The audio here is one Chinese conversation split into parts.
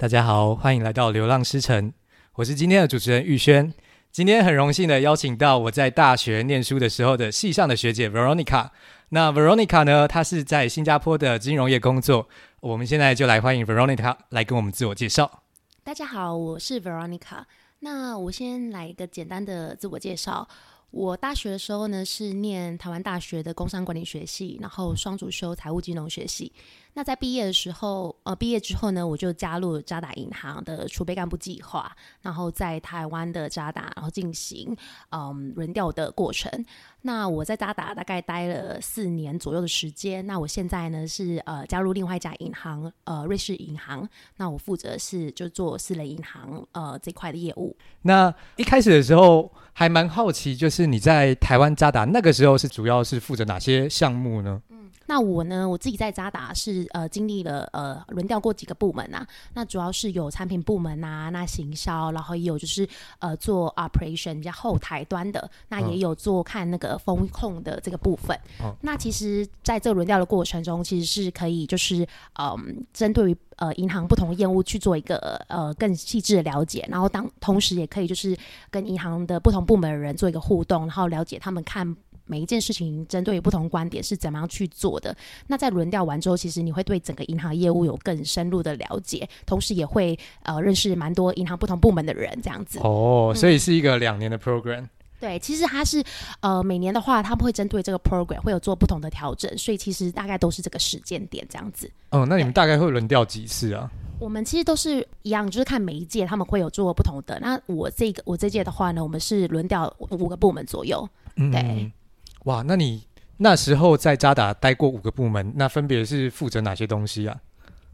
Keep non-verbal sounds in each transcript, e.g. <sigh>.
大家好，欢迎来到《流浪诗城》，我是今天的主持人玉轩。今天很荣幸的邀请到我在大学念书的时候的系上的学姐 Veronica。那 Veronica 呢，她是在新加坡的金融业工作。我们现在就来欢迎 Veronica 来跟我们自我介绍。大家好，我是 Veronica。那我先来一个简单的自我介绍。我大学的时候呢，是念台湾大学的工商管理学系，然后双主修财务金融学系。那在毕业的时候，呃，毕业之后呢，我就加入渣打银行的储备干部计划，然后在台湾的渣打，然后进行嗯轮调的过程。那我在渣打大概待了四年左右的时间。那我现在呢是呃加入另外一家银行，呃瑞士银行。那我负责是就做私人银行呃这块的业务。那一开始的时候还蛮好奇，就是你在台湾渣打那个时候是主要是负责哪些项目呢？嗯那我呢，我自己在渣打是呃经历了呃轮调过几个部门啊，那主要是有产品部门啊，那行销，然后也有就是呃做 operation 比较后台端的，那也有做看那个风控的这个部分。哦、那其实在这轮调的过程中，其实是可以就是嗯针对于呃银行不同业务去做一个呃更细致的了解，然后当同时也可以就是跟银行的不同部门的人做一个互动，然后了解他们看。每一件事情针对于不同观点是怎么样去做的？那在轮调完之后，其实你会对整个银行业务有更深入的了解，同时也会呃认识蛮多银行不同部门的人，这样子。哦，所以是一个两年的 program。嗯、对，其实它是呃每年的话，他们会针对这个 program 会有做不同的调整，所以其实大概都是这个时间点这样子。哦，那你们大概会轮调几次啊？我们其实都是一样，就是看每一届他们会有做不同的。那我这个我这届的话呢，我们是轮调五个部门左右。对。哇，那你那时候在渣打待过五个部门，那分别是负责哪些东西啊？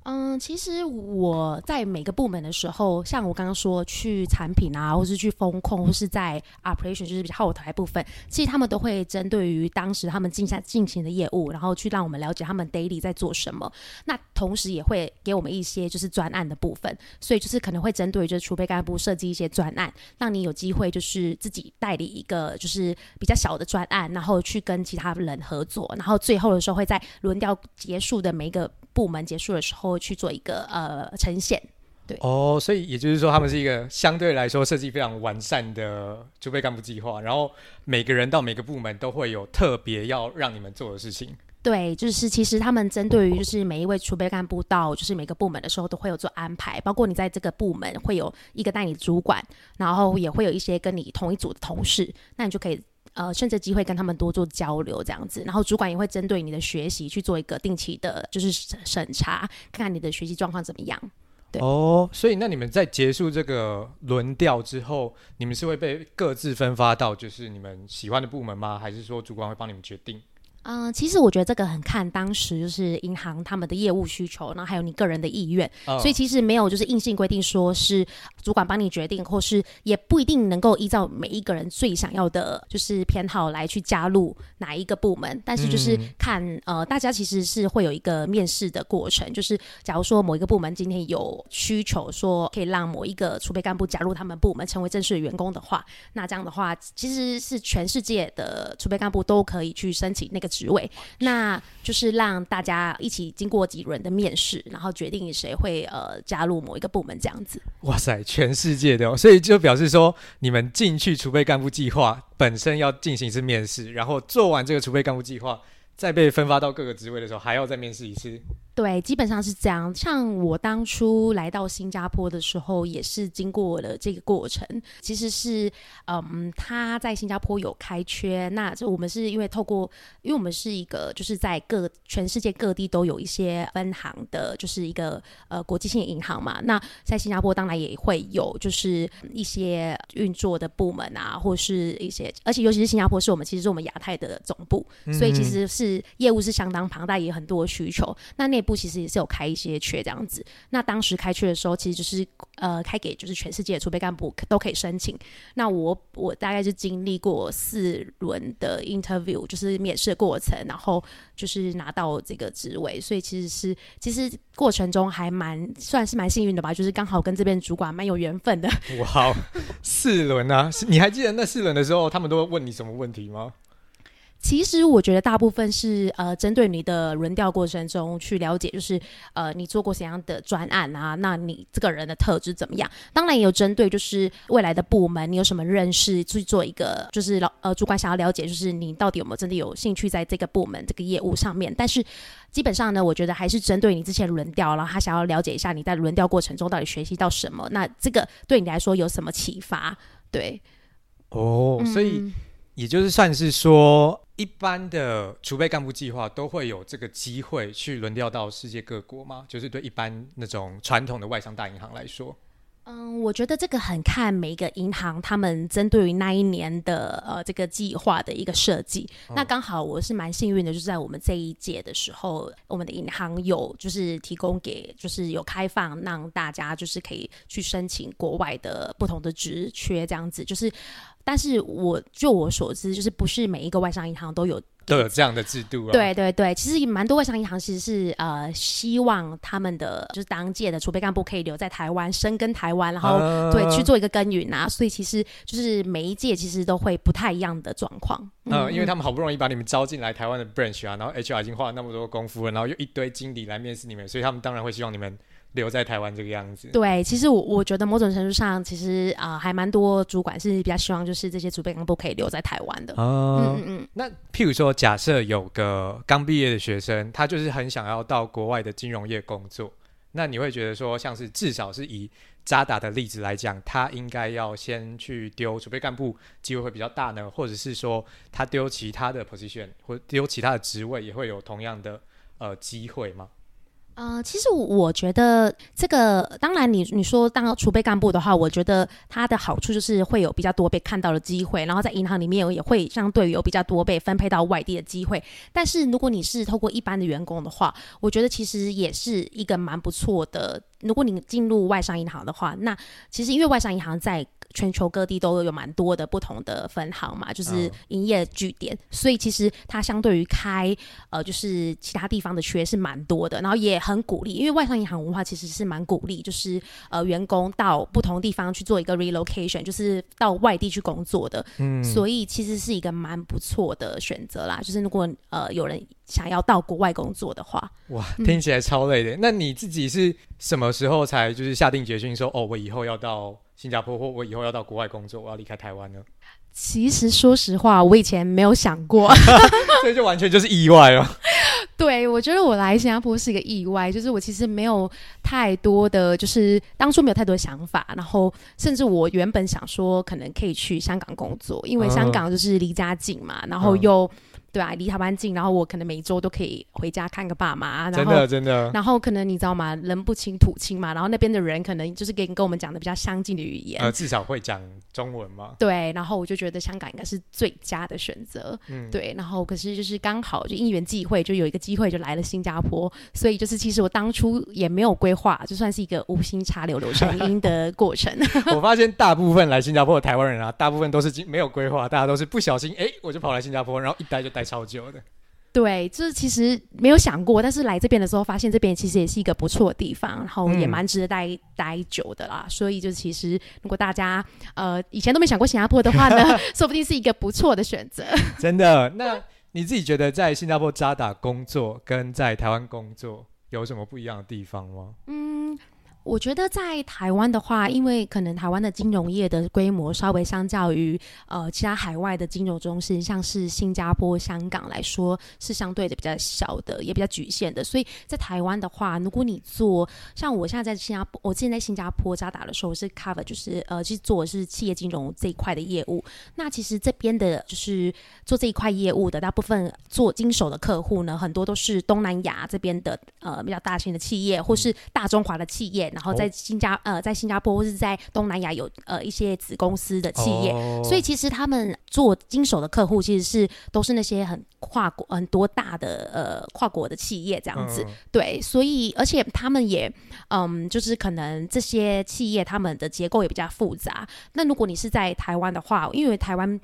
嗯，其实我在每个部门的时候，像我刚刚说去产品啊，或是去风控，或是在 operation，就是比较后台部分，其实他们都会针对于当时他们进下进行的业务，然后去让我们了解他们 daily 在做什么。那同时也会给我们一些就是专案的部分，所以就是可能会针对就是储备干部设计一些专案，让你有机会就是自己代理一个就是比较小的专案，然后去跟其他人合作，然后最后的时候会在轮调结束的每一个部门结束的时候去做一个呃呈现，对哦，所以也就是说他们是一个相对来说设计非常完善的储备干部计划，然后每个人到每个部门都会有特别要让你们做的事情。对，就是其实他们针对于就是每一位储备干部到就是每个部门的时候都会有做安排，包括你在这个部门会有一个代理主管，然后也会有一些跟你同一组的同事，那你就可以。呃，趁着机会跟他们多做交流，这样子，然后主管也会针对你的学习去做一个定期的，就是审查，看看你的学习状况怎么样。对哦，所以那你们在结束这个轮调之后，你们是会被各自分发到就是你们喜欢的部门吗？还是说主管会帮你们决定？嗯，其实我觉得这个很看当时就是银行他们的业务需求，然后还有你个人的意愿，哦、所以其实没有就是硬性规定说是主管帮你决定，或是也不一定能够依照每一个人最想要的就是偏好来去加入哪一个部门。但是就是看、嗯、呃，大家其实是会有一个面试的过程，就是假如说某一个部门今天有需求说可以让某一个储备干部加入他们部门成为正式员工的话，那这样的话其实是全世界的储备干部都可以去申请那个。职位，那就是让大家一起经过几轮的面试，然后决定谁会呃加入某一个部门这样子。哇塞，全世界的哦，所以就表示说，你们进去储备干部计划本身要进行一次面试，然后做完这个储备干部计划，再被分发到各个职位的时候，还要再面试一次。对，基本上是这样。像我当初来到新加坡的时候，也是经过了这个过程。其实是，嗯，他在新加坡有开缺，那就我们是因为透过，因为我们是一个就是在各全世界各地都有一些分行的，就是一个呃国际性银行嘛。那在新加坡当然也会有，就是一些运作的部门啊，或是一些，而且尤其是新加坡是我们其实是我们亚太的总部，嗯嗯，所以其实是业务是相当庞大，也很多需求。那那部其实也是有开一些缺这样子，那当时开缺的时候，其实就是呃开给就是全世界的储备干部都可以申请。那我我大概是经历过四轮的 interview，就是面试过程，然后就是拿到这个职位，所以其实是其实过程中还蛮算是蛮幸运的吧，就是刚好跟这边主管蛮有缘分的。<laughs> 哇，四轮啊！你还记得那四轮的时候，他们都会问你什么问题吗？其实我觉得大部分是呃，针对你的轮调过程中去了解，就是呃，你做过怎样的专案啊？那你这个人的特质怎么样？当然也有针对就是未来的部门，你有什么认识去做一个，就是老呃主管想要了解，就是你到底有没有真的有兴趣在这个部门这个业务上面？但是基本上呢，我觉得还是针对你之前轮调，然后他想要了解一下你在轮调过程中到底学习到什么？那这个对你来说有什么启发？对，哦，所以。也就是算是说，一般的储备干部计划都会有这个机会去轮调到世界各国吗？就是对一般那种传统的外商大银行来说，嗯，我觉得这个很看每一个银行他们针对于那一年的呃这个计划的一个设计。嗯、那刚好我是蛮幸运的，就是在我们这一届的时候，我们的银行有就是提供给就是有开放让大家就是可以去申请国外的不同的职缺这样子，就是。但是我就我所知，就是不是每一个外商银行都有都有这样的制度啊。对对对，其实也蛮多外商银行其实是呃希望他们的就是当届的储备干部可以留在台湾，深耕台湾，然后对去做一个耕耘啊。所以其实就是每一届其实都会不太一样的状况。嗯，因为他们好不容易把你们招进来台湾的 branch 啊，然后 HR 已经花了那么多功夫了，然后又一堆经理来面试你们，所以他们当然会希望你们。留在台湾这个样子，对，其实我我觉得某种程度上，其实啊、呃，还蛮多主管是比较希望，就是这些储备干部可以留在台湾的。哦、嗯嗯嗯。那譬如说，假设有个刚毕业的学生，他就是很想要到国外的金融业工作，那你会觉得说，像是至少是以渣打的例子来讲，他应该要先去丢储备干部，机会会比较大呢？或者是说，他丢其他的 position 或丢其他的职位，也会有同样的呃机会吗？呃，其实我觉得这个，当然你你说当储备干部的话，我觉得它的好处就是会有比较多被看到的机会，然后在银行里面也会相对有比较多被分配到外地的机会。但是如果你是透过一般的员工的话，我觉得其实也是一个蛮不错的。如果你进入外商银行的话，那其实因为外商银行在全球各地都有蛮多的不同的分行嘛，就是营业据点，哦、所以其实它相对于开呃就是其他地方的缺是蛮多的，然后也很鼓励，因为外商银行文化其实是蛮鼓励，就是呃员工到不同地方去做一个 relocation，就是到外地去工作的，嗯，所以其实是一个蛮不错的选择啦。就是如果呃有人想要到国外工作的话，哇，听起来超累的。嗯、那你自己是什么时候才就是下定决心说，哦，我以后要到新加坡，或我以后要到国外工作，我要离开台湾呢？其实说实话，我以前没有想过，<laughs> 所以就完全就是意外了。对，我觉得我来新加坡是一个意外，就是我其实没有太多的，就是当初没有太多的想法，然后甚至我原本想说，可能可以去香港工作，因为香港就是离家近嘛，嗯、然后又。对啊，离台湾近，然后我可能每周都可以回家看个爸妈。真的真的。然后可能你知道吗？人不亲土亲嘛，然后那边的人可能就是跟跟我们讲的比较相近的语言。呃，至少会讲中文嘛。对，然后我就觉得香港应该是最佳的选择。嗯，对。然后可是就是刚好就因缘际会，就有一个机会就来了新加坡。所以就是其实我当初也没有规划，就算是一个无心插柳柳成荫的过程。<laughs> 我发现大部分来新加坡的台湾人啊，大部分都是没有规划，大家都是不小心哎，我就跑来新加坡，然后一待就待。超久的，对，就是其实没有想过，但是来这边的时候，发现这边其实也是一个不错的地方，然后也蛮值得待、嗯、待久的啦。所以就其实，如果大家呃以前都没想过新加坡的话呢，<laughs> 说不定是一个不错的选择。真的？那你自己觉得在新加坡扎打工作跟在台湾工作有什么不一样的地方吗？嗯。我觉得在台湾的话，因为可能台湾的金融业的规模稍微相较于呃其他海外的金融中心，像是新加坡、香港来说，是相对的比较小的，也比较局限的。所以在台湾的话，如果你做像我现在在新加坡，我之前在新加坡渣打的时候是 cover，就是呃去做的是企业金融这一块的业务。那其实这边的就是做这一块业务的大部分做经手的客户呢，很多都是东南亚这边的呃比较大型的企业，或是大中华的企业。然后在新加呃，在新加坡或是在东南亚有呃一些子公司的企业，哦、所以其实他们做经手的客户其实是都是那些很跨国很多大的呃跨国的企业这样子，嗯、对，所以而且他们也嗯，就是可能这些企业他们的结构也比较复杂。那如果你是在台湾的话，因为台湾。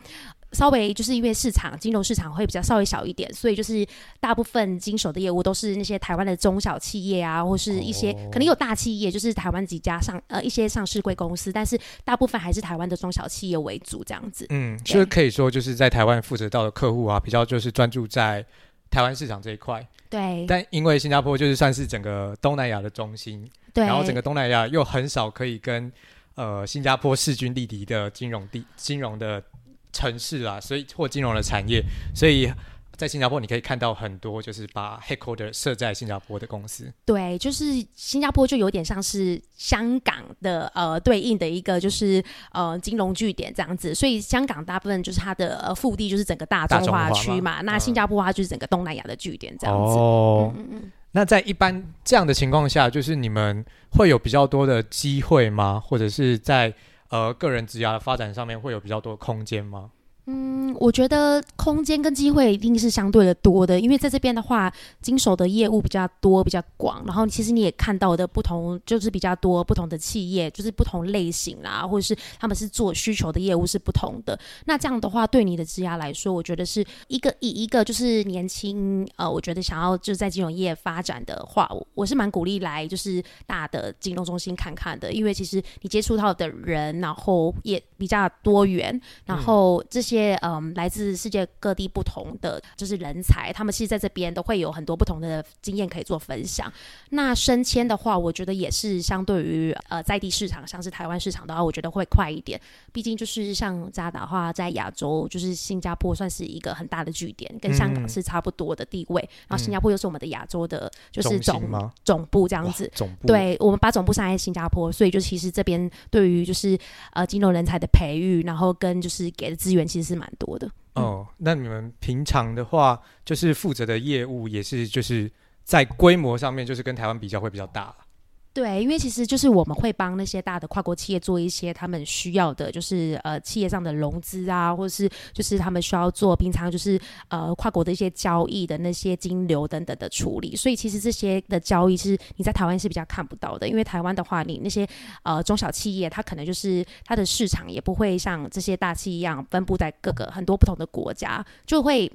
稍微就是因为市场金融市场会比较稍微小一点，所以就是大部分经手的业务都是那些台湾的中小企业啊，或是一些、哦、可能有大企业，就是台湾几家上呃一些上市贵公司，但是大部分还是台湾的中小企业为主这样子。嗯，对就是可以说就是在台湾负责到的客户啊，比较就是专注在台湾市场这一块。对。但因为新加坡就是算是整个东南亚的中心，对。然后整个东南亚又很少可以跟呃新加坡势均力敌的金融地金融的。城市啊，所以或金融的产业，所以在新加坡你可以看到很多就是把 headquarter 设在新加坡的公司。对，就是新加坡就有点像是香港的呃对应的一个就是呃金融据点这样子，所以香港大部分就是它的呃腹地就是整个大中华区嘛，嘛那新加坡它就是整个东南亚的据点这样子。哦，嗯嗯。那在一般这样的情况下，就是你们会有比较多的机会吗？或者是在？呃，个人职涯的发展上面会有比较多的空间吗？嗯，我觉得空间跟机会一定是相对的多的，因为在这边的话，经手的业务比较多、比较广，然后其实你也看到的不同，就是比较多不同的企业，就是不同类型啦，或者是他们是做需求的业务是不同的。那这样的话，对你的职涯来说，我觉得是一个以一个就是年轻呃，我觉得想要就是在金融业发展的话，我我是蛮鼓励来就是大的金融中心看看的，因为其实你接触到的人，然后也比较多元，然后这些。些嗯，来自世界各地不同的就是人才，他们其实在这边都会有很多不同的经验可以做分享。那升迁的话，我觉得也是相对于呃在地市场，像是台湾市场的话，我觉得会快一点。毕竟就是像渣打的话，在亚洲就是新加坡算是一个很大的据点，跟香港是差不多的地位。嗯、然后新加坡又是我们的亚洲的，就是总总部这样子。总部对，我们把总部上在新加坡，所以就其实这边对于就是呃金融人才的培育，然后跟就是给的资源，其实。是蛮多的哦。那你们平常的话，就是负责的业务也是就是在规模上面，就是跟台湾比较会比较大。对，因为其实就是我们会帮那些大的跨国企业做一些他们需要的，就是呃企业上的融资啊，或者是就是他们需要做平常就是呃跨国的一些交易的那些金流等等的处理。所以其实这些的交易是你在台湾是比较看不到的，因为台湾的话，你那些呃中小企业，它可能就是它的市场也不会像这些大企业一样分布在各个很多不同的国家，就会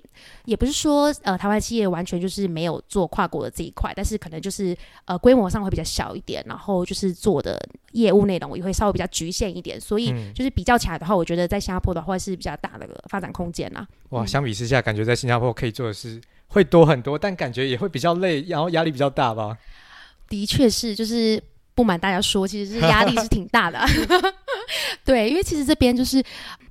也不是说呃台湾企业完全就是没有做跨国的这一块，但是可能就是呃规模上会比较小一点。然后就是做的业务内容也会稍微比较局限一点，所以就是比较起来的话，我觉得在新加坡的话是比较大的发展空间啦。哇，相比之下，感觉在新加坡可以做的事会多很多，但感觉也会比较累，然后压力比较大吧？的确是，就是不瞒大家说，其实是压力是挺大的。<laughs> 对，因为其实这边就是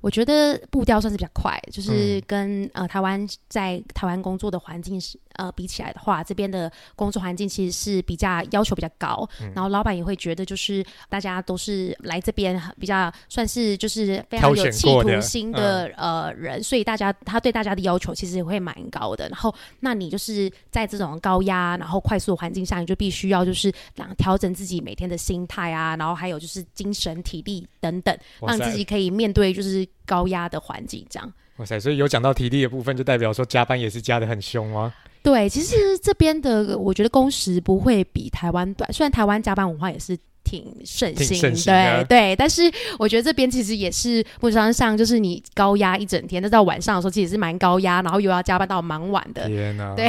我觉得步调算是比较快，就是跟、嗯、呃台湾在台湾工作的环境是呃比起来的话，这边的工作环境其实是比较要求比较高，嗯、然后老板也会觉得就是大家都是来这边比较算是就是非常有企图心的，的呃人，所以大家他对大家的要求其实也会蛮高的。然后那你就是在这种高压然后快速的环境下，你就必须要就是调整自己每天的心态啊，然后还有就是精神体力等等。让自己可以面对就是高压的环境，这样。哇塞！所以有讲到体力的部分，就代表说加班也是加的很凶吗？对，其实这边的我觉得工时不会比台湾短，虽然台湾加班文化也是挺盛行，盛行对对，但是我觉得这边其实也是不常上，就是你高压一整天，那到晚上的时候其实是蛮高压，然后又要加班到蛮晚的。<laughs> 对，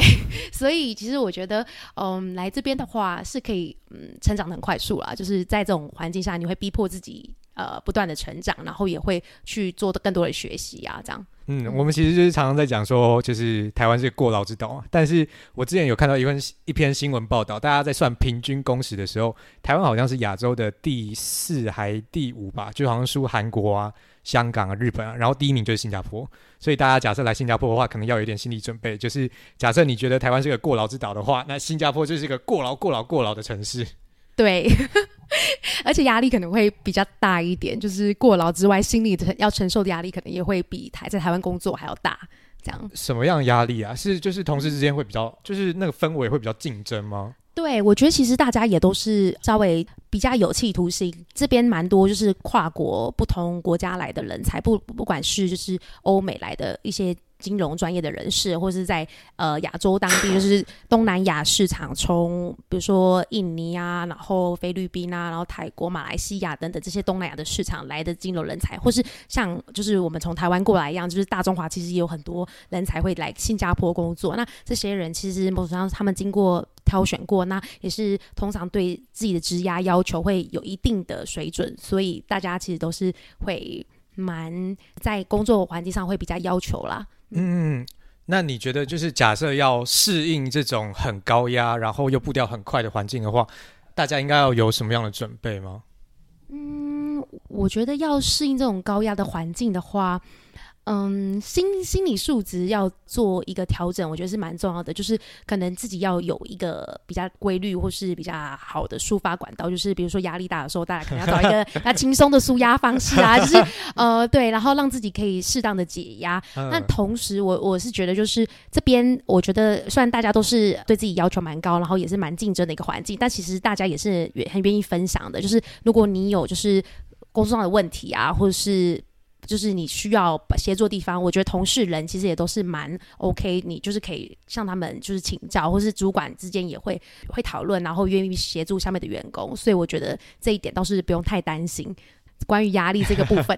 所以其实我觉得，嗯，来这边的话是可以，嗯，成长的很快速啦，就是在这种环境下，你会逼迫自己。呃，不断的成长，然后也会去做更多的学习啊，这样。嗯，我们其实就是常常在讲说，就是台湾是过劳之岛啊。但是我之前有看到一份一篇新闻报道，大家在算平均工时的时候，台湾好像是亚洲的第四还第五吧，就好像输韩国啊、香港啊、日本啊，然后第一名就是新加坡。所以大家假设来新加坡的话，可能要有点心理准备，就是假设你觉得台湾是个过劳之岛的话，那新加坡就是一个过劳、过劳、过劳的城市。对。<laughs> 而且压力可能会比较大一点，就是过劳之外，心理承要承受的压力可能也会比台在台湾工作还要大。这样。什么样压力啊？是就是同事之间会比较，就是那个氛围会比较竞争吗？对，我觉得其实大家也都是稍微比较有企图心，这边蛮多就是跨国不同国家来的人才，不不管是就是欧美来的一些。金融专业的人士，或是在呃亚洲当地，就是东南亚市场，从比如说印尼啊，然后菲律宾啊，然后泰国、马来西亚等等这些东南亚的市场来的金融人才，或是像就是我们从台湾过来一样，就是大中华其实也有很多人才会来新加坡工作。那这些人其实某种程度上他们经过挑选过，那也是通常对自己的职涯要求会有一定的水准，所以大家其实都是会蛮在工作环境上会比较要求啦。嗯，那你觉得就是假设要适应这种很高压，然后又步调很快的环境的话，大家应该要有什么样的准备吗？嗯，我觉得要适应这种高压的环境的话。嗯，心心理素质要做一个调整，我觉得是蛮重要的。就是可能自己要有一个比较规律或是比较好的抒发管道。就是比如说压力大的时候，大家可能要找一个 <laughs> 比较轻松的舒压方式啊。就是 <laughs> 呃，对，然后让自己可以适当的解压。那同时我，我我是觉得，就是这边我觉得，虽然大家都是对自己要求蛮高，然后也是蛮竞争的一个环境，但其实大家也是很愿意分享的。就是如果你有就是工作上的问题啊，或者是。就是你需要协作地方，我觉得同事人其实也都是蛮 OK，你就是可以向他们就是请教，或是主管之间也会会讨论，然后愿意协助下面的员工，所以我觉得这一点倒是不用太担心。关于压力这个部分，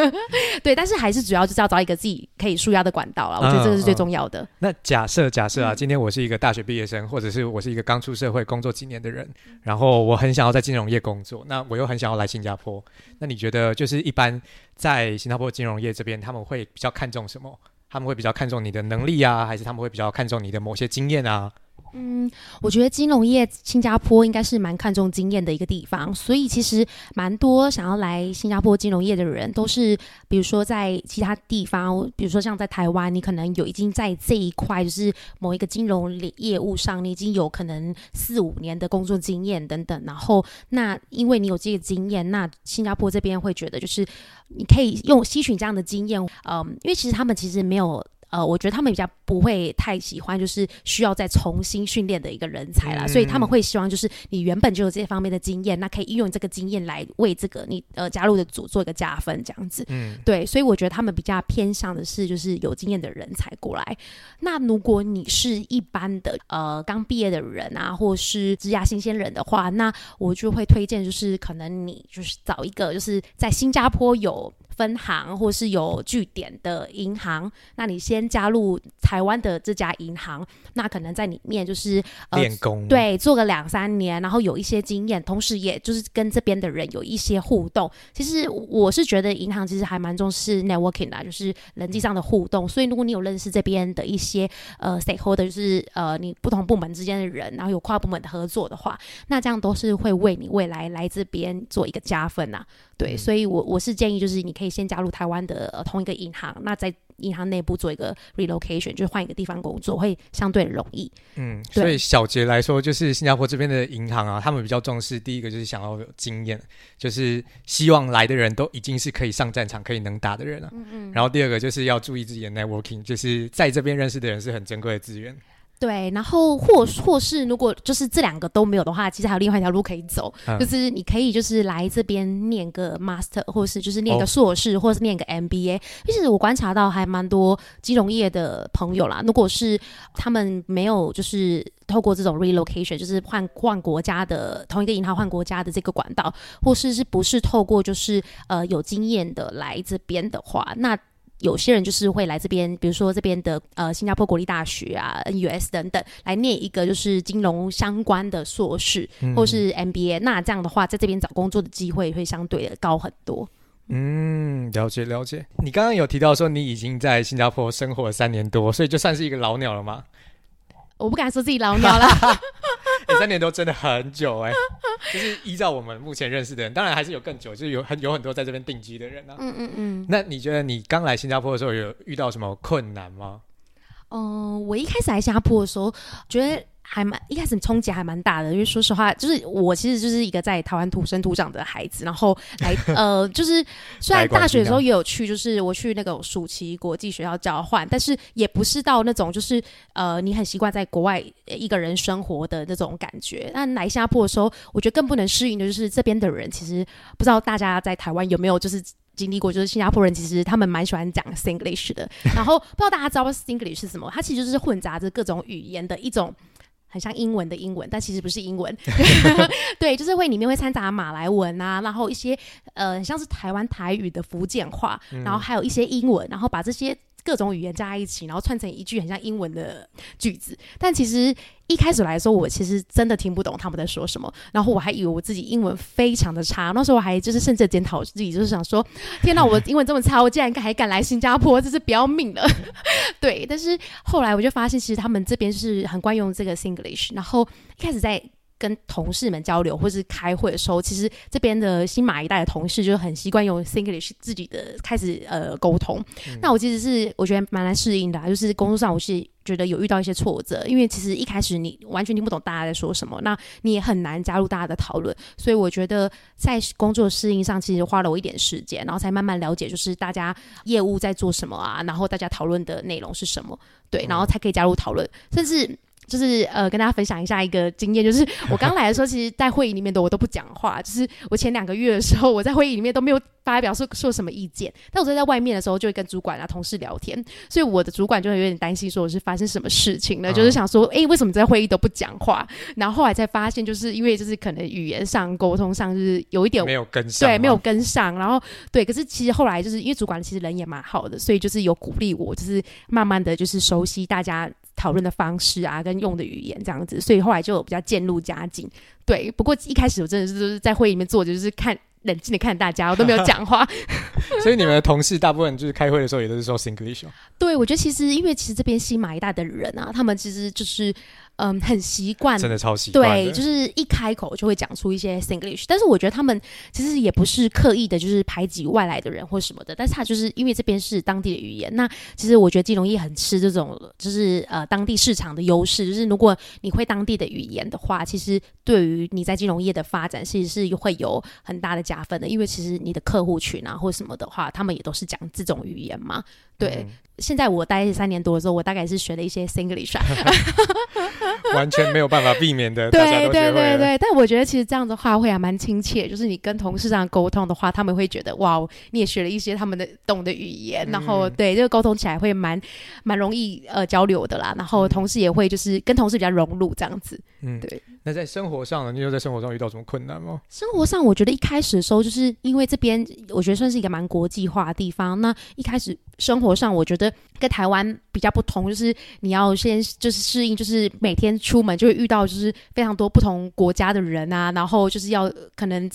<laughs> 对，但是还是主要就是要找一个自己可以舒压的管道了。我觉得这个是最重要的。嗯嗯、那假设假设啊，今天我是一个大学毕业生，或者是我是一个刚出社会工作几年的人，然后我很想要在金融业工作，那我又很想要来新加坡，那你觉得就是一般在新加坡金融业这边，他们会比较看重什么？他们会比较看重你的能力啊，还是他们会比较看重你的某些经验啊？嗯，我觉得金融业新加坡应该是蛮看重经验的一个地方，所以其实蛮多想要来新加坡金融业的人都是，比如说在其他地方，比如说像在台湾，你可能有已经在这一块就是某一个金融业务上，你已经有可能四五年的工作经验等等，然后那因为你有这个经验，那新加坡这边会觉得就是你可以用吸取这样的经验，嗯，因为其实他们其实没有。呃，我觉得他们比较不会太喜欢，就是需要再重新训练的一个人才啦，嗯、所以他们会希望就是你原本就有这方面的经验，那可以运用这个经验来为这个你呃加入的组做一个加分，这样子。嗯，对，所以我觉得他们比较偏向的是就是有经验的人才过来。那如果你是一般的呃刚毕业的人啊，或是职涯新鲜人的话，那我就会推荐就是可能你就是找一个就是在新加坡有。分行或是有据点的银行，那你先加入台湾的这家银行，那可能在里面就是练功，呃，对，做个两三年，然后有一些经验，同时也就是跟这边的人有一些互动。其实我是觉得银行其实还蛮重视 networking 的，就是人际上的互动。所以如果你有认识这边的一些呃 stakeholder，就是呃你不同部门之间的人，然后有跨部门的合作的话，那这样都是会为你未来来这边做一个加分呐。对，嗯、所以我我是建议就是你可以。先加入台湾的呃同一个银行，那在银行内部做一个 relocation，就是换一个地方工作，会相对容易。嗯，所以小结来说，就是新加坡这边的银行啊，他们比较重视第一个就是想要有经验，就是希望来的人都已经是可以上战场、可以能打的人了。嗯嗯。然后第二个就是要注意自己的 networking，就是在这边认识的人是很珍贵的资源。对，然后或或是如果就是这两个都没有的话，其实还有另外一条路可以走，嗯、就是你可以就是来这边念个 master，或是就是念个硕士，哦、或是念个 MBA。其实我观察到还蛮多金融业的朋友啦，如果是他们没有就是透过这种 relocation，就是换换国家的同一个银行换国家的这个管道，或是是不是透过就是呃有经验的来这边的话，那。有些人就是会来这边，比如说这边的呃新加坡国立大学啊、NUS 等等，来念一个就是金融相关的硕士或是 MBA，嗯。那这样的话，在这边找工作的机会会相对的高很多。嗯，了解了解。你刚刚有提到说你已经在新加坡生活了三年多，所以就算是一个老鸟了吗？我不敢说自己老鸟了。<laughs> 欸、三年多真的很久哎、欸，就是依照我们目前认识的人，当然还是有更久，就是有很有很多在这边定居的人呢、啊。嗯嗯嗯。那你觉得你刚来新加坡的时候有遇到什么困难吗？嗯、呃，我一开始来新加坡的时候，觉得还蛮一开始冲击还蛮大的，因为说实话，就是我其实就是一个在台湾土生土长的孩子，然后来 <laughs> 呃，就是虽然大学的时候也有去，就是我去那个暑期国际学校交换，但是也不是到那种就是呃，你很习惯在国外一个人生活的那种感觉。那来新加坡的时候，我觉得更不能适应的就是这边的人，其实不知道大家在台湾有没有就是。经历过，就是新加坡人其实他们蛮喜欢讲 Singlish 的，然后不知道大家知道 Singlish 是什么？它其实就是混杂着各种语言的一种，很像英文的英文，但其实不是英文。<laughs> <laughs> 对，就是会里面会掺杂马来文啊，然后一些呃像是台湾台语的福建话，然后还有一些英文，然后把这些。各种语言加在一起，然后串成一句很像英文的句子。但其实一开始来说，我其实真的听不懂他们在说什么。然后我还以为我自己英文非常的差，那时候我还就是甚至检讨自己，就是想说：天哪，我英文这么差，我竟然还敢来新加坡，这是不要命了。<laughs> 对，但是后来我就发现，其实他们这边是很惯用这个 Singlish。然后一开始在。跟同事们交流或是开会的时候，其实这边的新马一代的同事就很习惯用 Singlish 自己的开始呃沟通。嗯、那我其实是我觉得蛮难适应的、啊，就是工作上我是觉得有遇到一些挫折，因为其实一开始你完全听不懂大家在说什么，那你也很难加入大家的讨论。所以我觉得在工作适应上，其实花了我一点时间，然后才慢慢了解就是大家业务在做什么啊，然后大家讨论的内容是什么，对，然后才可以加入讨论，甚至。就是呃，跟大家分享一下一个经验，就是我刚来的时候，其实，在会议里面的我都不讲话。就是我前两个月的时候，我在会议里面都没有发表说说什么意见。但我在在外面的时候，就会跟主管啊、同事聊天，所以我的主管就会有点担心，说我是发生什么事情了，就是想说，哎、欸，为什么在会议都不讲话？然后后来才发现，就是因为就是可能语言上、沟通上就是有一点没有跟上，对，没有跟上。然后对，可是其实后来就是因为主管其实人也蛮好的，所以就是有鼓励我，就是慢慢的就是熟悉大家。讨论的方式啊，跟用的语言这样子，所以后来就比较渐入佳境。对，不过一开始我真的是就是在会议里面坐着，就是看冷静的看大家，我都 <laughs> 没有讲话。所以你们的同事大部分就是开会的时候也都是说 Singlish。对，我觉得其实因为其实这边新马一代的人啊，他们其实就是。嗯，很习惯，真的超习惯。对，就是一开口就会讲出一些 Singlish，但是我觉得他们其实也不是刻意的，就是排挤外来的人或什么的。但是他就是因为这边是当地的语言，那其实我觉得金融业很吃这种，就是呃当地市场的优势。就是如果你会当地的语言的话，其实对于你在金融业的发展，其实是会有很大的加分的。因为其实你的客户群啊或什么的话，他们也都是讲这种语言嘛。对，嗯、现在我待三年多的时候，我大概是学了一些 Singlish，<laughs> 完全没有办法避免的。对对对对，但我觉得其实这样的话会还蛮亲切，就是你跟同事这样沟通的话，他们会觉得哇，你也学了一些他们的懂的语言，嗯、然后对这个沟通起来会蛮蛮容易呃交流的啦。然后同事也会就是跟同事比较融入这样子。嗯，对。那在生活上呢？你有在生活上遇到什么困难吗？生活上，我觉得一开始的时候，就是因为这边我觉得算是一个蛮国际化的地方。那一开始生活上，我觉得跟台湾比较不同，就是你要先就是适应，就是每天出门就会遇到就是非常多不同国家的人啊，然后就是要可能。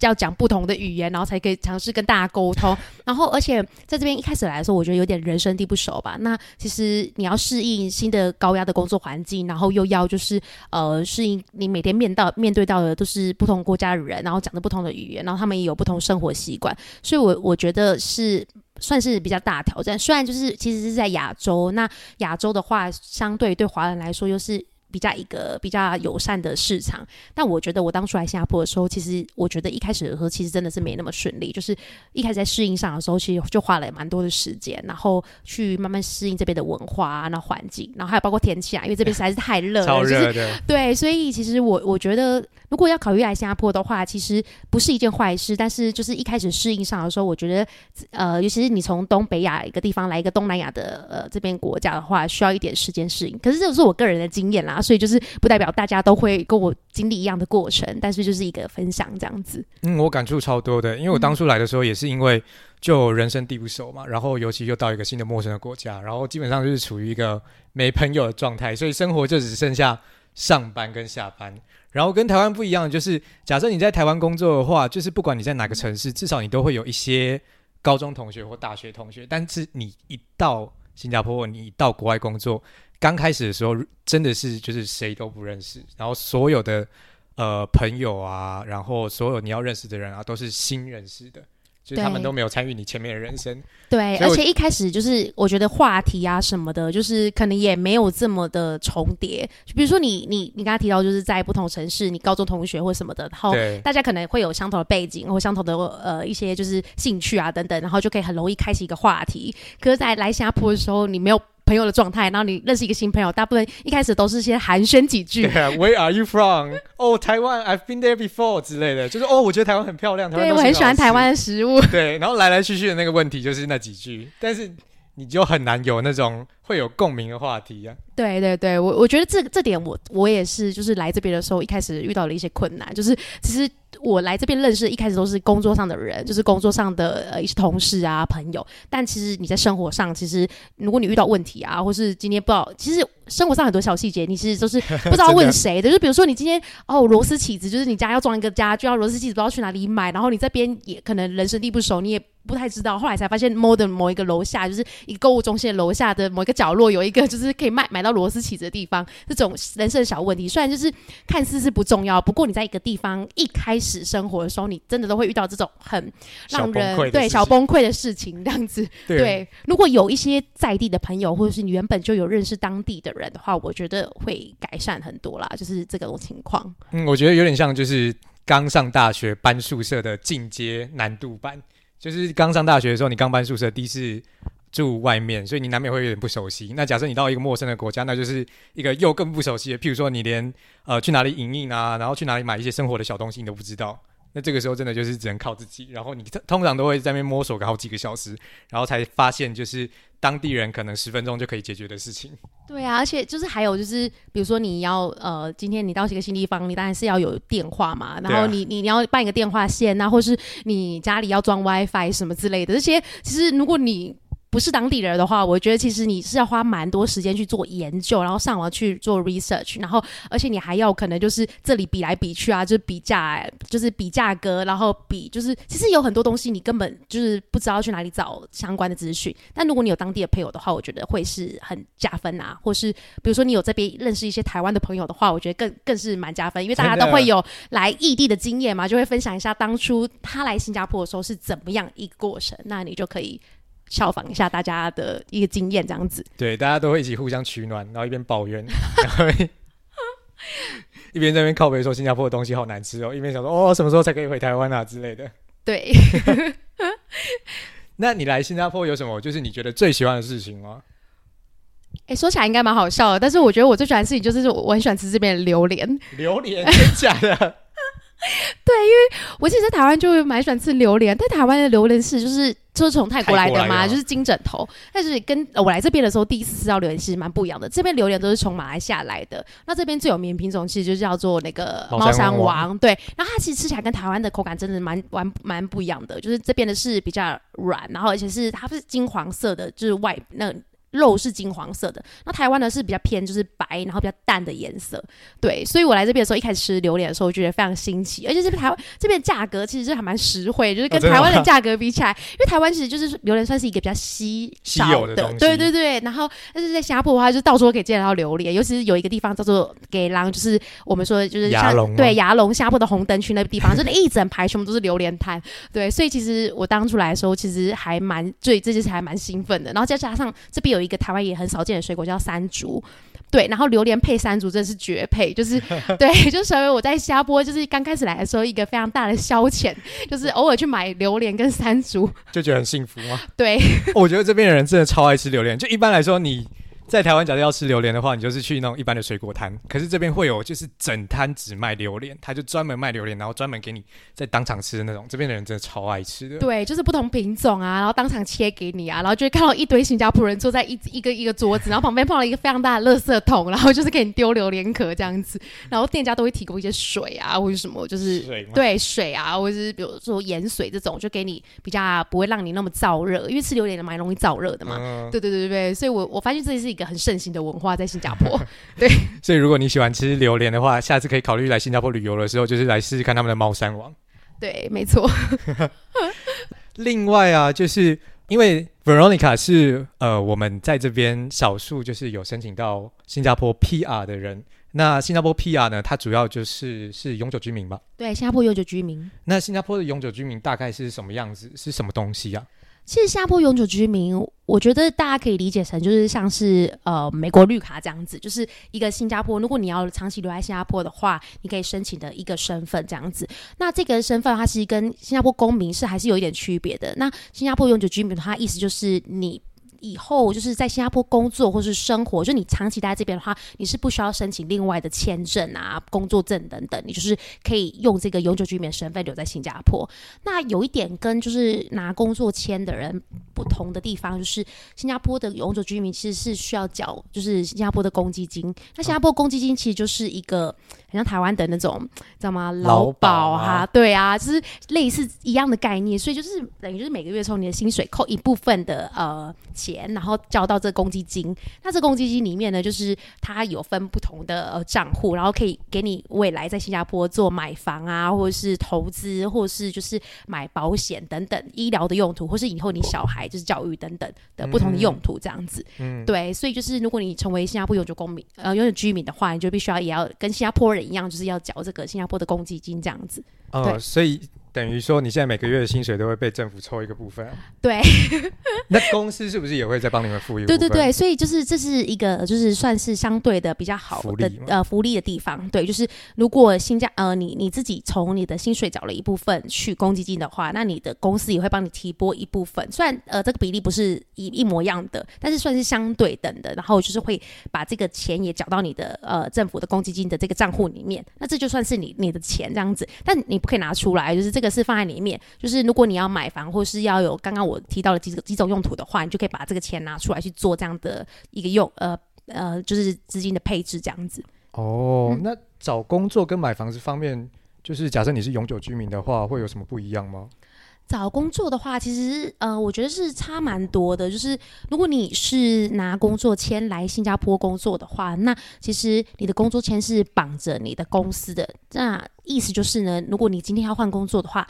要讲不同的语言，然后才可以尝试跟大家沟通。<laughs> 然后，而且在这边一开始来说，我觉得有点人生地不熟吧。那其实你要适应新的高压的工作环境，然后又要就是呃适应你每天面到面对到的都是不同国家的人，然后讲的不同的语言，然后他们也有不同生活习惯。所以我我觉得是算是比较大挑战。虽然就是其实是在亚洲，那亚洲的话，相对对华人来说又是。比较一个比较友善的市场，但我觉得我当初来新加坡的时候，其实我觉得一开始的时候其实真的是没那么顺利，就是一开始在适应上的时候，其实就花了蛮多的时间，然后去慢慢适应这边的文化啊，那环境，然后还有包括天气啊，因为这边实在是太热了，超热的，就是，对，所以其实我我觉得如果要考虑来新加坡的话，其实不是一件坏事，但是就是一开始适应上的时候，我觉得呃，尤其是你从东北亚一个地方来一个东南亚的呃这边国家的话，需要一点时间适应。可是这是我个人的经验啦。所以就是不代表大家都会跟我经历一样的过程，但是就是一个分享这样子。嗯，我感触超多的，因为我当初来的时候也是因为就人生地不熟嘛，然后尤其又到一个新的陌生的国家，然后基本上就是处于一个没朋友的状态，所以生活就只剩下上班跟下班。然后跟台湾不一样，就是假设你在台湾工作的话，就是不管你在哪个城市，至少你都会有一些高中同学或大学同学，但是你一到新加坡，你一到国外工作。刚开始的时候，真的是就是谁都不认识，然后所有的呃朋友啊，然后所有你要认识的人啊，都是新认识的，就是他们都没有参与你前面的人生。对，而且一开始就是我觉得话题啊什么的，就是可能也没有这么的重叠。就比如说你你你刚才提到，就是在不同城市，你高中同学或什么的，然后大家可能会有相同的背景或相同的呃一些就是兴趣啊等等，然后就可以很容易开启一个话题。可是，在来新加坡的时候，你没有。朋友的状态，然后你认识一个新朋友，大部分一开始都是先寒暄几句。对啊，Where are you from？哦，台湾，I've been there before 之类的，就是哦，我觉得台湾很漂亮。对，我很喜欢台湾的食物。对，然后来来去去的那个问题就是那几句，但是你就很难有那种会有共鸣的话题啊。对对对，我我觉得这这点我我也是，就是来这边的时候一开始遇到了一些困难，就是其实。我来这边认识，一开始都是工作上的人，就是工作上的呃一些同事啊朋友。但其实你在生活上，其实如果你遇到问题啊，或是今天不知道，其实生活上很多小细节，你其实都是不知道问谁的。的 <laughs> 就是比如说你今天哦螺丝起子，就是你家要装一个家具，要螺丝起子不知道去哪里买，然后你这边也可能人生地不熟，你也不太知道。后来才发现，Modern 某一个楼下，就是一个购物中心的楼下的某一个角落，有一个就是可以卖买到螺丝起子的地方。这种人生的小问题，虽然就是看似是不重要，不过你在一个地方一开始。生活的时候，你真的都会遇到这种很让人对小崩溃的事情，这样子。对，对，如果有一些在地的朋友，或者是你原本就有认识当地的人的话，我觉得会改善很多啦。就是这种情况。嗯，我觉得有点像就是刚上大学搬宿舍的进阶难度版。就是刚上大学的时候，你刚搬宿舍，第一次住外面，所以你难免会有点不熟悉。那假设你到一个陌生的国家，那就是一个又更不熟悉的。譬如说，你连呃去哪里营运啊，然后去哪里买一些生活的小东西，你都不知道。那这个时候真的就是只能靠自己。然后你通常都会在那边摸索个好几个小时，然后才发现就是当地人可能十分钟就可以解决的事情。对啊，而且就是还有就是，比如说你要呃，今天你到一个新地方，你当然是要有电话嘛。然后你你你要办一个电话线啊，或是你家里要装 WiFi 什么之类的这些，其实如果你不是当地人的话，我觉得其实你是要花蛮多时间去做研究，然后上网去做 research，然后而且你还要可能就是这里比来比去啊，就是比价，就是比价格，然后比就是其实有很多东西你根本就是不知道去哪里找相关的资讯。但如果你有当地的朋友的话，我觉得会是很加分啊。或是比如说你有这边认识一些台湾的朋友的话，我觉得更更是蛮加分，因为大家都会有来异地的经验嘛，就会分享一下当初他来新加坡的时候是怎么样一个过程，那你就可以。效仿一下大家的一个经验，这样子。对，大家都会一起互相取暖，然后一边抱怨，<laughs> 然后 <laughs> 一边在那边靠背说新加坡的东西好难吃哦，一边想说哦，什么时候才可以回台湾啊之类的。对。<laughs> 那你来新加坡有什么就是你觉得最喜欢的事情吗？哎、欸，说起来应该蛮好笑的，但是我觉得我最喜欢的事情就是我很喜欢吃这边的榴莲。榴莲？真假的？<laughs> 对，因为我其实在台湾就蛮喜欢吃榴莲，但台湾的榴莲是就是就是从泰国来的嘛，就是金枕头。但是跟我来这边的时候，第一次吃到榴莲其实蛮不一样的。这边榴莲都是从马来西亚来的，那这边最有名品种其实就叫做那个猫山王。对，然后它其实吃起来跟台湾的口感真的蛮蛮蛮不一样的，就是这边的是比较软，然后而且是它是金黄色的，就是外那。肉是金黄色的，那台湾呢是比较偏就是白，然后比较淡的颜色。对，所以我来这边的时候，一开始吃榴莲的时候，我觉得非常新奇，而且这边台湾这边价格其实是还蛮实惠，就是跟台湾的价格比起来，哦、因为台湾其实就是榴莲算是一个比较稀少的，的对对对。然后但是在新加坡的话，就到处都可以见到榴莲，尤其是有一个地方叫做给狼，就是我们说的就是像对牙龙新加坡的红灯区那个地方，真的一整排全部都是榴莲摊。对，所以其实我当初来的时候，其实还蛮对这件事还蛮兴奋的。然后再加上这边有。一个台湾也很少见的水果叫山竹，对，然后榴莲配山竹真的是绝配，就是 <laughs> 对，就成为我在新加坡就是刚开始来的时候一个非常大的消遣，就是偶尔去买榴莲跟山竹，就觉得很幸福吗？对，<laughs> 我觉得这边的人真的超爱吃榴莲，就一般来说你。在台湾，假如要吃榴莲的话，你就是去那种一般的水果摊。可是这边会有，就是整摊只卖榴莲，他就专门卖榴莲，然后专门给你在当场吃的那种。这边的人真的超爱吃的。对，就是不同品种啊，然后当场切给你啊，然后就会看到一堆新加坡人坐在一一个一个桌子，然后旁边放了一个非常大的垃圾桶，然后就是给你丢榴莲壳这样子。然后店家都会提供一些水啊，或者什么，就是对水啊，或者是比如说盐水这种，就给你比较不会让你那么燥热，因为吃榴莲的蛮容易燥热的嘛。嗯、对对对对对，所以我我发现这是一个很盛行的文化在新加坡，对，<laughs> 所以如果你喜欢吃榴莲的话，下次可以考虑来新加坡旅游的时候，就是来试试看他们的猫山王。对，没错。<laughs> 另外啊，就是因为 Veronica 是呃我们在这边少数就是有申请到新加坡 PR 的人，那新加坡 PR 呢？它主要就是是永久居民吧？对，新加坡永久居民。那新加坡的永久居民大概是什么样子？是什么东西啊？其实新加坡永久居民，我觉得大家可以理解成就是像是呃美国绿卡这样子，就是一个新加坡，如果你要长期留在新加坡的话，你可以申请的一个身份这样子。那这个身份它其实跟新加坡公民是还是有一点区别的。那新加坡永久居民它，意思就是你。以后就是在新加坡工作或是生活，就你长期待在这边的话，你是不需要申请另外的签证啊、工作证等等，你就是可以用这个永久居民身份留在新加坡。那有一点跟就是拿工作签的人不同的地方，就是新加坡的永久居民其实是需要缴就是新加坡的公积金。那新加坡公积金其实就是一个很像台湾的那种，知道吗？劳保哈、啊，对啊，就是类似一样的概念，所以就是等于就是每个月从你的薪水扣一部分的呃钱。然后交到这公积金，那这公积金里面呢，就是它有分不同的呃账户，然后可以给你未来在新加坡做买房啊，或者是投资，或者是就是买保险等等医疗的用途，或是以后你小孩就是教育等等的不同的用途这样子。嗯，对，所以就是如果你成为新加坡永久公民呃永久居民的话，你就必须要也要跟新加坡人一样，就是要缴这个新加坡的公积金这样子。哦、呃，所以。等于说，你现在每个月的薪水都会被政府抽一个部分。对，<laughs> 那公司是不是也会再帮你们付一个？对对对，所以就是这是一个就是算是相对的比较好的呃福利的地方。对，就是如果新加呃你你自己从你的薪水缴了一部分去公积金的话，那你的公司也会帮你提拨一部分。虽然呃这个比例不是一一模一样的，但是算是相对等的。然后就是会把这个钱也缴到你的呃政府的公积金的这个账户里面。那这就算是你你的钱这样子，但你不可以拿出来，就是这个。这个是放在里面，就是如果你要买房，或是要有刚刚我提到的几个几种用途的话，你就可以把这个钱拿出来去做这样的一个用，呃呃，就是资金的配置这样子。哦，嗯、那找工作跟买房子方面，就是假设你是永久居民的话，会有什么不一样吗？找工作的话，其实呃，我觉得是差蛮多的。就是如果你是拿工作签来新加坡工作的话，那其实你的工作签是绑着你的公司的。那意思就是呢，如果你今天要换工作的话，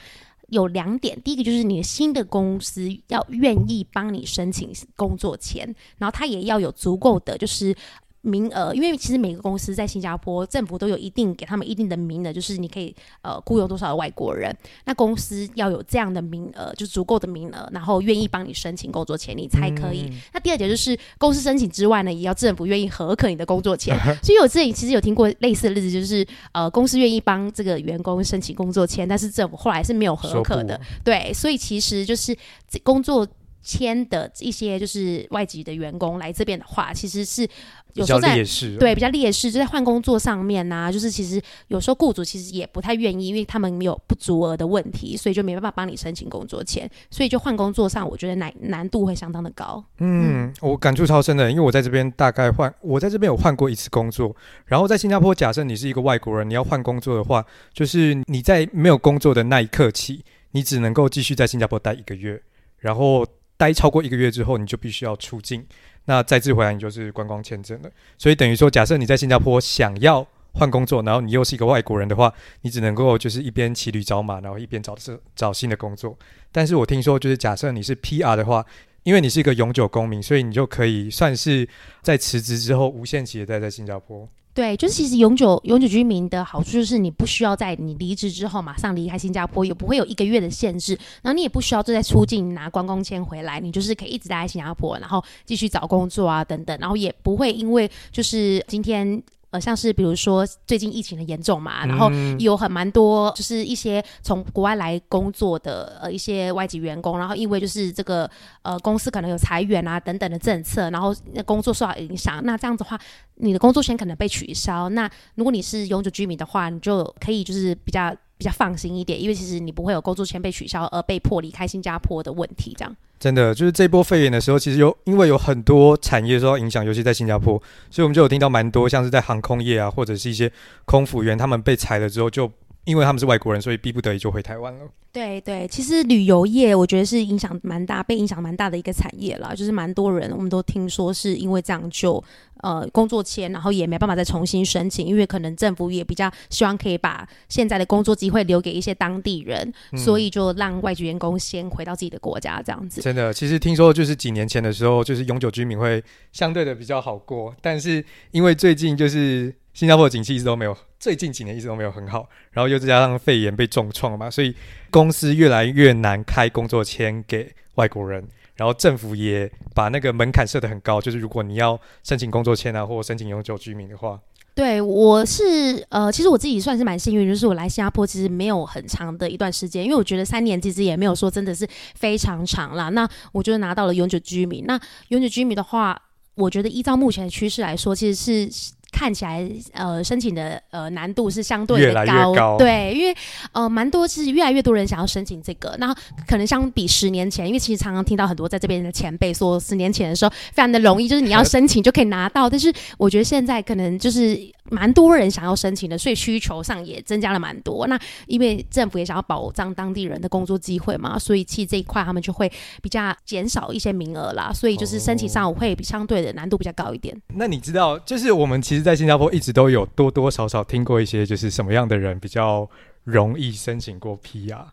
有两点。第一个就是你的新的公司要愿意帮你申请工作签，然后他也要有足够的就是。名额，因为其实每个公司在新加坡政府都有一定给他们一定的名额，就是你可以呃雇佣多少的外国人，那公司要有这样的名额，就足够的名额，然后愿意帮你申请工作签，你才可以。嗯、那第二点就是公司申请之外呢，也要政府愿意核可你的工作签。所以我之前其实有听过类似的例子，就是呃公司愿意帮这个员工申请工作签，但是政府后来是没有核可的。对，所以其实就是工作签的一些就是外籍的员工来这边的话，其实是。有时候在对比较劣势，就在换工作上面呐、啊，就是其实有时候雇主其实也不太愿意，因为他们没有不足额的问题，所以就没办法帮你申请工作签，所以就换工作上，我觉得难难度会相当的高。嗯，嗯我感触超深的，因为我在这边大概换，我在这边有换过一次工作，然后在新加坡，假设你是一个外国人，你要换工作的话，就是你在没有工作的那一刻起，你只能够继续在新加坡待一个月，然后待超过一个月之后，你就必须要出境。那再次回来，你就是观光签证了。所以等于说，假设你在新加坡想要换工作，然后你又是一个外国人的话，你只能够就是一边骑驴找马，然后一边找找新的工作。但是我听说，就是假设你是 PR 的话，因为你是一个永久公民，所以你就可以算是在辞职之后无限期的待在新加坡。对，就是其实永久永久居民的好处就是你不需要在你离职之后马上离开新加坡，也不会有一个月的限制，然后你也不需要就在出境拿观光签回来，你就是可以一直待在新加坡，然后继续找工作啊等等，然后也不会因为就是今天。呃，像是比如说最近疫情很严重嘛，然后有很蛮多就是一些从国外来工作的呃一些外籍员工，然后因为就是这个呃公司可能有裁员啊等等的政策，然后工作受到影响，那这样子的话，你的工作签可能被取消。那如果你是永久居民的话，你就可以就是比较比较放心一点，因为其实你不会有工作签被取消而被迫离开新加坡的问题，这样。真的就是这波肺炎的时候，其实有因为有很多产业受到影响，尤其在新加坡，所以我们就有听到蛮多，像是在航空业啊，或者是一些空服员，他们被裁了之后，就因为他们是外国人，所以逼不得已就回台湾了。对对，其实旅游业我觉得是影响蛮大，被影响蛮大的一个产业啦，就是蛮多人我们都听说是因为这样就呃工作签，然后也没办法再重新申请，因为可能政府也比较希望可以把现在的工作机会留给一些当地人，嗯、所以就让外籍员工先回到自己的国家这样子。真的，其实听说就是几年前的时候，就是永久居民会相对的比较好过，但是因为最近就是。新加坡的景气一直都没有，最近几年一直都没有很好，然后又再加上肺炎被重创嘛，所以公司越来越难开工作签给外国人，然后政府也把那个门槛设得很高，就是如果你要申请工作签啊，或申请永久居民的话，对，我是呃，其实我自己算是蛮幸运，就是我来新加坡其实没有很长的一段时间，因为我觉得三年其实也没有说真的是非常长啦。那我就拿到了永久居民，那永久居民的话，我觉得依照目前的趋势来说，其实是。看起来呃申请的呃难度是相对的高，越来越高，对，因为呃蛮多是越来越多人想要申请这个，那可能相比十年前，因为其实常常听到很多在这边的前辈说，十年前的时候非常的容易，就是你要申请就可以拿到，但是我觉得现在可能就是蛮多人想要申请的，所以需求上也增加了蛮多。那因为政府也想要保障当地人的工作机会嘛，所以其实这一块他们就会比较减少一些名额啦，所以就是申请上会比相对的难度比较高一点。哦，那你知道，就是我们其实。在新加坡一直都有多多少少听过一些，就是什么样的人比较容易申请过 PR？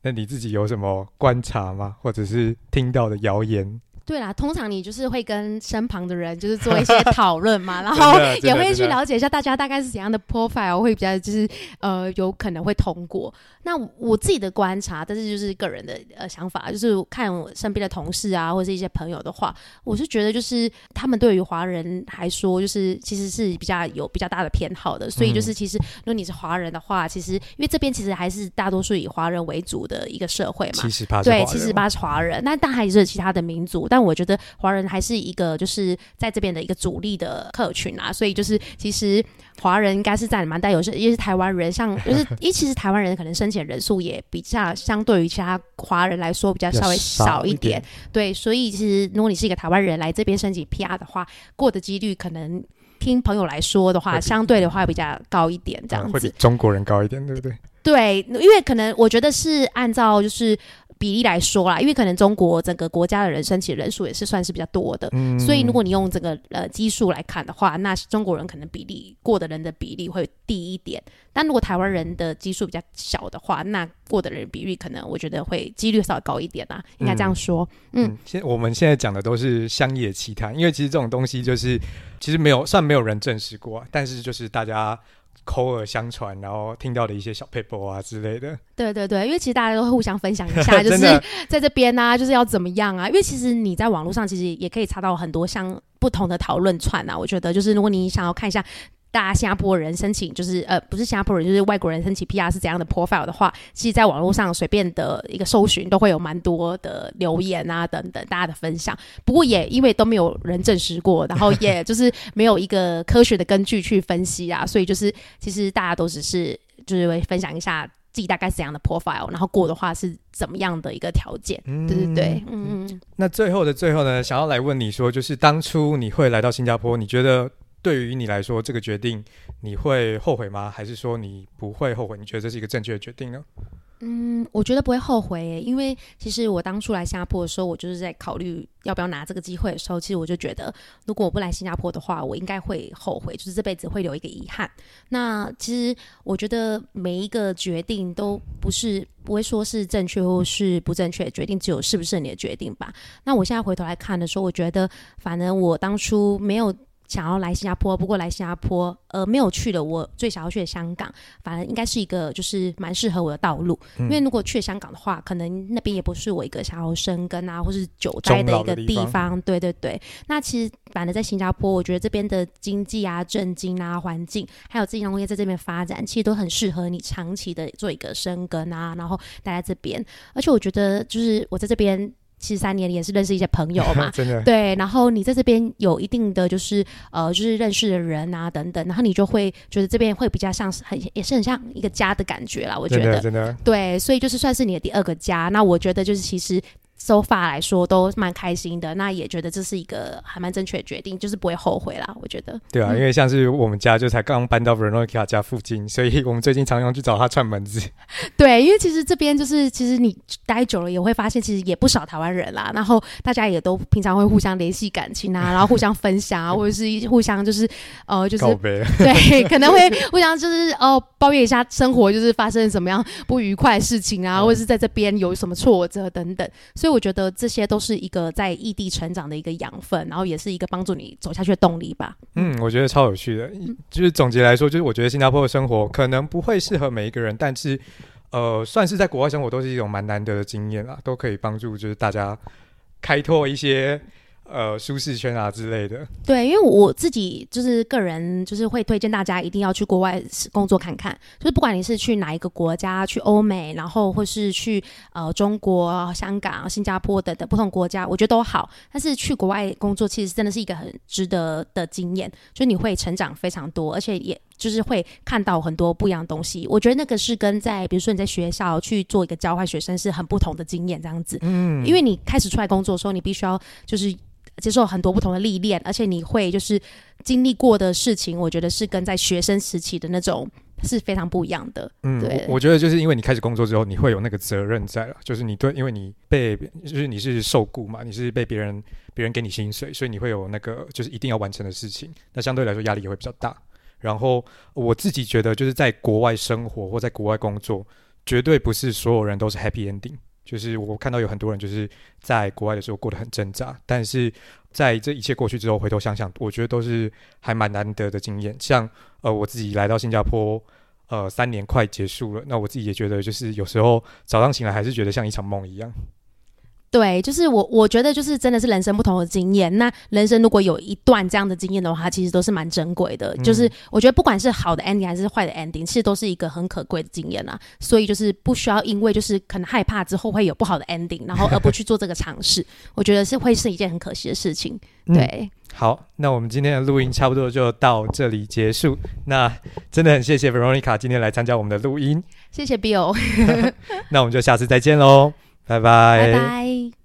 那你自己有什么观察吗？或者是听到的谣言？对啦，通常你就是会跟身旁的人就是做一些 <laughs> 讨论嘛，然后也会去了解一下大家大概是怎样的 profile 会比较就是呃有可能会通过。那我自己的观察，但是就是个人的呃想法，就是看我身边的同事啊，或者是一些朋友的话，我是觉得就是他们对于华人来说，就是其实是比较有比较大的偏好的。所以就是其实如果你是华人的话，其实因为这边其实还是大多数以华人为主的一个社会嘛，对，七十八是华人，那但还是其他的民族，但我觉得华人还是一个就是在这边的一个主力的客群啊，所以就是其实华人应该是占蛮大有些，因为是台湾人，像就是因为其实台湾人可能申请。人数也比较相对于其他华人来说比较稍微少一点，对，所以其实如果你是一个台湾人来这边申请 PR 的话，过的几率可能听朋友来说的话，相对的话比较高一点，这样子、嗯、会比中国人高一点，对不对？对，因为可能我觉得是按照就是。比例来说啦，因为可能中国整个国家的人申请人数也是算是比较多的，嗯、所以如果你用这个呃基数来看的话，那中国人可能比例过的人的比例会低一点。但如果台湾人的基数比较小的话，那过的人比例可能我觉得会几率稍微高一点啦，应该这样说。嗯，现、嗯、我们现在讲的都是乡野奇谈，因为其实这种东西就是其实没有算没有人证实过，但是就是大家。口耳相传，然后听到的一些小 paper 啊之类的。对对对，因为其实大家都会互相分享一下，<laughs> 就是在这边呢、啊，就是要怎么样啊？因为其实你在网络上其实也可以查到很多像不同的讨论串啊。我觉得就是如果你想要看一下。大家新加坡人申请就是呃不是新加坡人就是外国人申请 PR 是怎样的 profile 的话，其实在网络上随便的一个搜寻都会有蛮多的留言啊等等大家的分享。不过也因为都没有人证实过，然后也就是没有一个科学的根据去分析啊，所以就是其实大家都只是就是会分享一下自己大概是怎样的 profile，然后过的话是怎么样的一个条件，嗯、对对对，嗯嗯。那最后的最后呢，想要来问你说，就是当初你会来到新加坡，你觉得？对于你来说，这个决定你会后悔吗？还是说你不会后悔？你觉得这是一个正确的决定呢？嗯，我觉得不会后悔，因为其实我当初来新加坡的时候，我就是在考虑要不要拿这个机会的时候，其实我就觉得，如果我不来新加坡的话，我应该会后悔，就是这辈子会留一个遗憾。那其实我觉得每一个决定都不是不会说是正确或是不正确的决定，只有是不是你的决定吧。那我现在回头来看的时候，我觉得反正我当初没有。想要来新加坡，不过来新加坡，呃，没有去了我最想要去的香港，反而应该是一个就是蛮适合我的道路。嗯、因为如果去香港的话，可能那边也不是我一个想要生根啊，或是久待的一个地方。地方对对对。那其实反正在新加坡，我觉得这边的经济啊、政经啊、环境，还有自己农业在这边发展，其实都很适合你长期的做一个生根啊，然后待在这边。而且我觉得，就是我在这边。七三年也是认识一些朋友嘛，<laughs> 真的对。然后你在这边有一定的就是呃，就是认识的人啊等等，然后你就会觉得这边会比较像是很也是很像一个家的感觉啦。我觉得真的，真的对，所以就是算是你的第二个家。那我觉得就是其实 so far 来说都蛮开心的，那也觉得这是一个还蛮正确的决定，就是不会后悔啦。我觉得。对啊，嗯、因为像是我们家就才刚搬到 Veronica 家附近，所以我们最近常常去找他串门子。<laughs> 对，因为其实这边就是其实你待久了也会发现，其实也不少台湾人啦，然后大家也都平常会互相联系感情啊，然后互相分享啊，<laughs> 或者是互相就是呃就是北对，<laughs> 可能会互相就是哦、呃、抱怨一下生活就是发生什么样不愉快的事情啊，嗯、或者是在这边有什么挫折等等，所以我觉得这些都是一个在异地成长的一个养分，然后也是一个帮助你走下去的动力吧。嗯，我觉得超有趣的，就是总结来说，就是我觉得新加坡的生活可能不会适合每一个人，但是呃，算是在国外生活都是一种蛮难得的经验啦，都可以帮助就是大家开拓一些。呃，舒适圈啊之类的。对，因为我自己就是个人，就是会推荐大家一定要去国外工作看看。就是不管你是去哪一个国家，去欧美，然后或是去呃中国、香港、新加坡等等不同国家，我觉得都好。但是去国外工作，其实真的是一个很值得的经验，就是你会成长非常多，而且也就是会看到很多不一样的东西。我觉得那个是跟在比如说你在学校去做一个交换学生是很不同的经验，这样子。嗯，因为你开始出来工作的时候，你必须要就是。接受很多不同的历练，而且你会就是经历过的事情，我觉得是跟在学生时期的那种是非常不一样的。嗯，对我，我觉得就是因为你开始工作之后，你会有那个责任在了，就是你对，因为你被就是你是受雇嘛，你是被别人别人给你薪水，所以你会有那个就是一定要完成的事情，那相对来说压力也会比较大。然后我自己觉得就是在国外生活或在国外工作，绝对不是所有人都是 happy ending。就是我看到有很多人就是在国外的时候过得很挣扎，但是在这一切过去之后，回头想想，我觉得都是还蛮难得的经验。像呃我自己来到新加坡，呃三年快结束了，那我自己也觉得就是有时候早上醒来还是觉得像一场梦一样。对，就是我，我觉得就是真的是人生不同的经验。那人生如果有一段这样的经验的话，其实都是蛮珍贵的。嗯、就是我觉得不管是好的 ending 还是坏的 ending，其实都是一个很可贵的经验啊。所以就是不需要因为就是可能害怕之后会有不好的 ending，然后而不去做这个尝试。<laughs> 我觉得是会是一件很可惜的事情。对、嗯，好，那我们今天的录音差不多就到这里结束。那真的很谢谢 Veronica 今天来参加我们的录音，谢谢 Bill。<laughs> 那我们就下次再见喽。拜拜。拜拜。